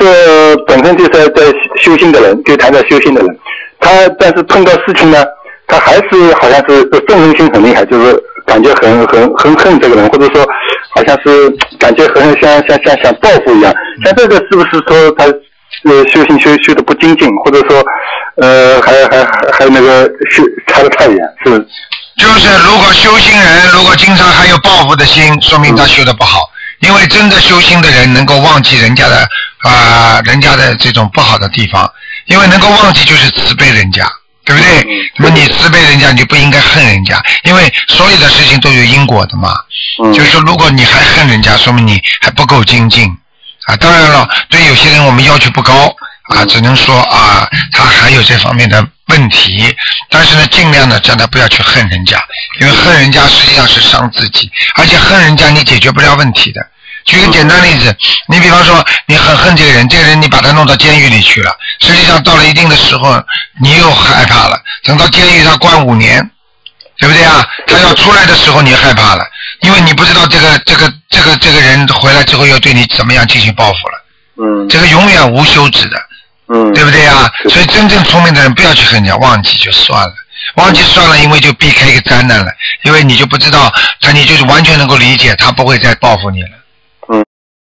这本身就是在修心的人，就谈到修心的人，他但是碰到事情呢，他还是好像是愤恨心很厉害，就是感觉很很很恨这个人，或者说好像是感觉很像像像想报复一样。像这个是不是说他呃修行修修的不精进，或者说呃还还还那个修差的太远，是？就是如果修行人如果经常还有报复的心，说明他修的不好。因为真的修心的人能够忘记人家的啊，人家的这种不好的地方，因为能够忘记就是慈悲人家，对不对？那么你慈悲人家，你就不应该恨人家，因为所有的事情都有因果的嘛。就是说，如果你还恨人家，说明你还不够精进啊。当然了，对有些人我们要求不高啊，只能说啊，他还有这方面的问题。但是呢，尽量的叫他不要去恨人家，因为恨人家实际上是伤自己，而且恨人家你解决不了问题的。举个简单例子，你比方说你很恨这个人，这个人你把他弄到监狱里去了，实际上到了一定的时候，你又害怕了。等到监狱他关五年，对不对啊？他要出来的时候你害怕了，因为你不知道这个这个这个这个人回来之后要对你怎么样进行报复了。嗯。这个永远无休止的。嗯。对不对啊？所以真正聪明的人不要去恨人家，忘记就算了，忘记算了，因为就避开一个灾难了，因为你就不知道他，你就是完全能够理解他不会再报复你了。